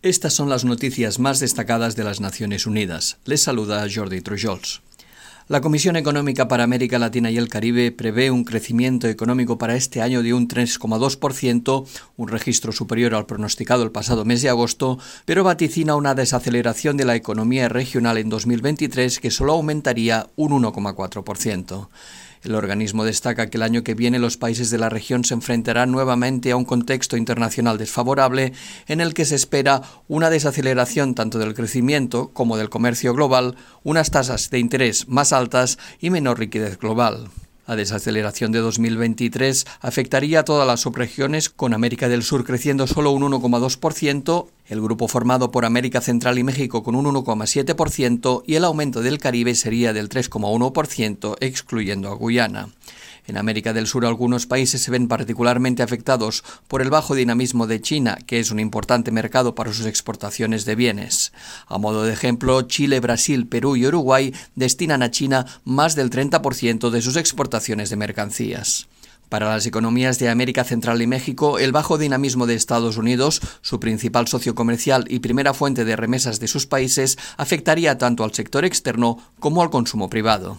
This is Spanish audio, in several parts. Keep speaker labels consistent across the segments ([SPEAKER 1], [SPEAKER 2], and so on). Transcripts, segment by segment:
[SPEAKER 1] Estas son las noticias más destacadas de las Naciones Unidas. Les saluda Jordi Trujols. La Comisión Económica para América Latina y el Caribe prevé un crecimiento económico para este año de un 3,2%, un registro superior al pronosticado el pasado mes de agosto, pero vaticina una desaceleración de la economía regional en 2023 que solo aumentaría un 1,4%. El organismo destaca que el año que viene los países de la región se enfrentarán nuevamente a un contexto internacional desfavorable en el que se espera una desaceleración tanto del crecimiento como del comercio global, unas tasas de interés más altas y menor liquidez global. La desaceleración de 2023 afectaría a todas las subregiones, con América del Sur creciendo solo un 1,2%, el grupo formado por América Central y México con un 1,7% y el aumento del Caribe sería del 3,1%, excluyendo a Guyana. En América del Sur algunos países se ven particularmente afectados por el bajo dinamismo de China, que es un importante mercado para sus exportaciones de bienes. A modo de ejemplo, Chile, Brasil, Perú y Uruguay destinan a China más del 30% de sus exportaciones de mercancías. Para las economías de América Central y México, el bajo dinamismo de Estados Unidos, su principal socio comercial y primera fuente de remesas de sus países, afectaría tanto al sector externo como al consumo privado.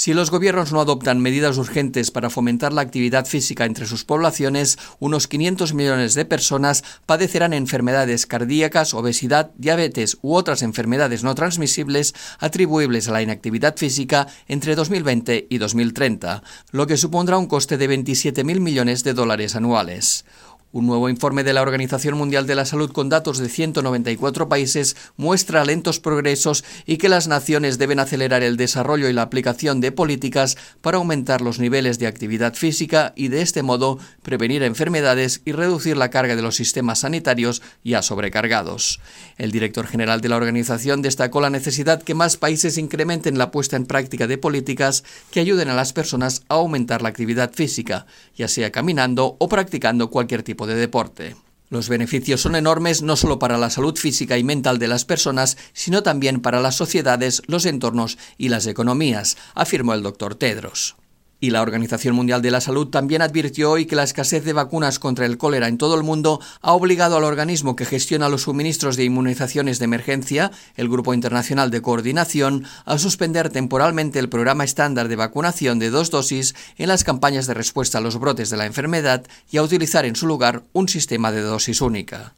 [SPEAKER 1] Si los gobiernos no adoptan medidas urgentes para fomentar la actividad física entre sus poblaciones, unos 500 millones de personas padecerán enfermedades cardíacas, obesidad, diabetes u otras enfermedades no transmisibles atribuibles a la inactividad física entre 2020 y 2030, lo que supondrá un coste de 27.000 millones de dólares anuales. Un nuevo informe de la Organización Mundial de la Salud con datos de 194 países muestra lentos progresos y que las naciones deben acelerar el desarrollo y la aplicación de políticas para aumentar los niveles de actividad física y de este modo prevenir enfermedades y reducir la carga de los sistemas sanitarios ya sobrecargados. El director general de la organización destacó la necesidad que más países incrementen la puesta en práctica de políticas que ayuden a las personas a aumentar la actividad física, ya sea caminando o practicando cualquier tipo de deporte. Los beneficios son enormes no solo para la salud física y mental de las personas, sino también para las sociedades, los entornos y las economías, afirmó el doctor Tedros. Y la Organización Mundial de la Salud también advirtió hoy que la escasez de vacunas contra el cólera en todo el mundo ha obligado al organismo que gestiona los suministros de inmunizaciones de emergencia, el Grupo Internacional de Coordinación, a suspender temporalmente el programa estándar de vacunación de dos dosis en las campañas de respuesta a los brotes de la enfermedad y a utilizar en su lugar un sistema de dosis única.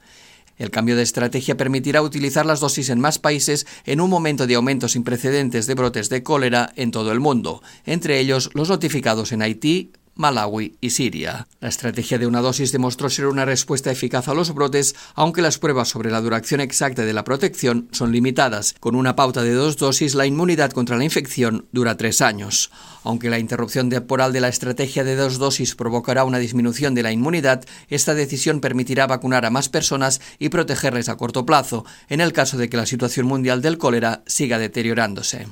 [SPEAKER 1] El cambio de estrategia permitirá utilizar las dosis en más países en un momento de aumento sin precedentes de brotes de cólera en todo el mundo, entre ellos los notificados en Haití, Malawi y Siria. La estrategia de una dosis demostró ser una respuesta eficaz a los brotes, aunque las pruebas sobre la duración exacta de la protección son limitadas. Con una pauta de dos dosis, la inmunidad contra la infección dura tres años. Aunque la interrupción temporal de la estrategia de dos dosis provocará una disminución de la inmunidad, esta decisión permitirá vacunar a más personas y protegerles a corto plazo, en el caso de que la situación mundial del cólera siga deteriorándose.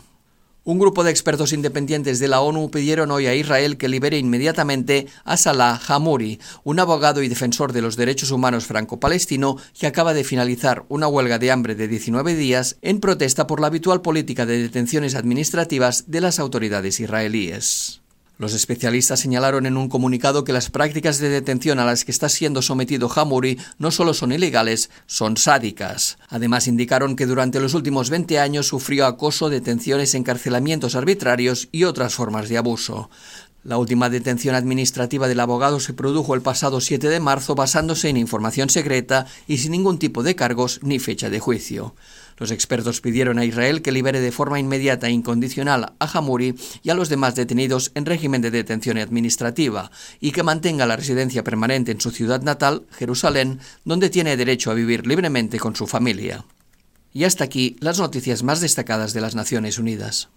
[SPEAKER 1] Un grupo de expertos independientes de la ONU pidieron hoy a Israel que libere inmediatamente a Salah Hamouri, un abogado y defensor de los derechos humanos franco-palestino que acaba de finalizar una huelga de hambre de 19 días en protesta por la habitual política de detenciones administrativas de las autoridades israelíes. Los especialistas señalaron en un comunicado que las prácticas de detención a las que está siendo sometido Hamuri no solo son ilegales, son sádicas. Además, indicaron que durante los últimos 20 años sufrió acoso, detenciones, encarcelamientos arbitrarios y otras formas de abuso. La última detención administrativa del abogado se produjo el pasado 7 de marzo basándose en información secreta y sin ningún tipo de cargos ni fecha de juicio. Los expertos pidieron a Israel que libere de forma inmediata e incondicional a Hamuri y a los demás detenidos en régimen de detención administrativa y que mantenga la residencia permanente en su ciudad natal, Jerusalén, donde tiene derecho a vivir libremente con su familia. Y hasta aquí las noticias más destacadas de las Naciones Unidas.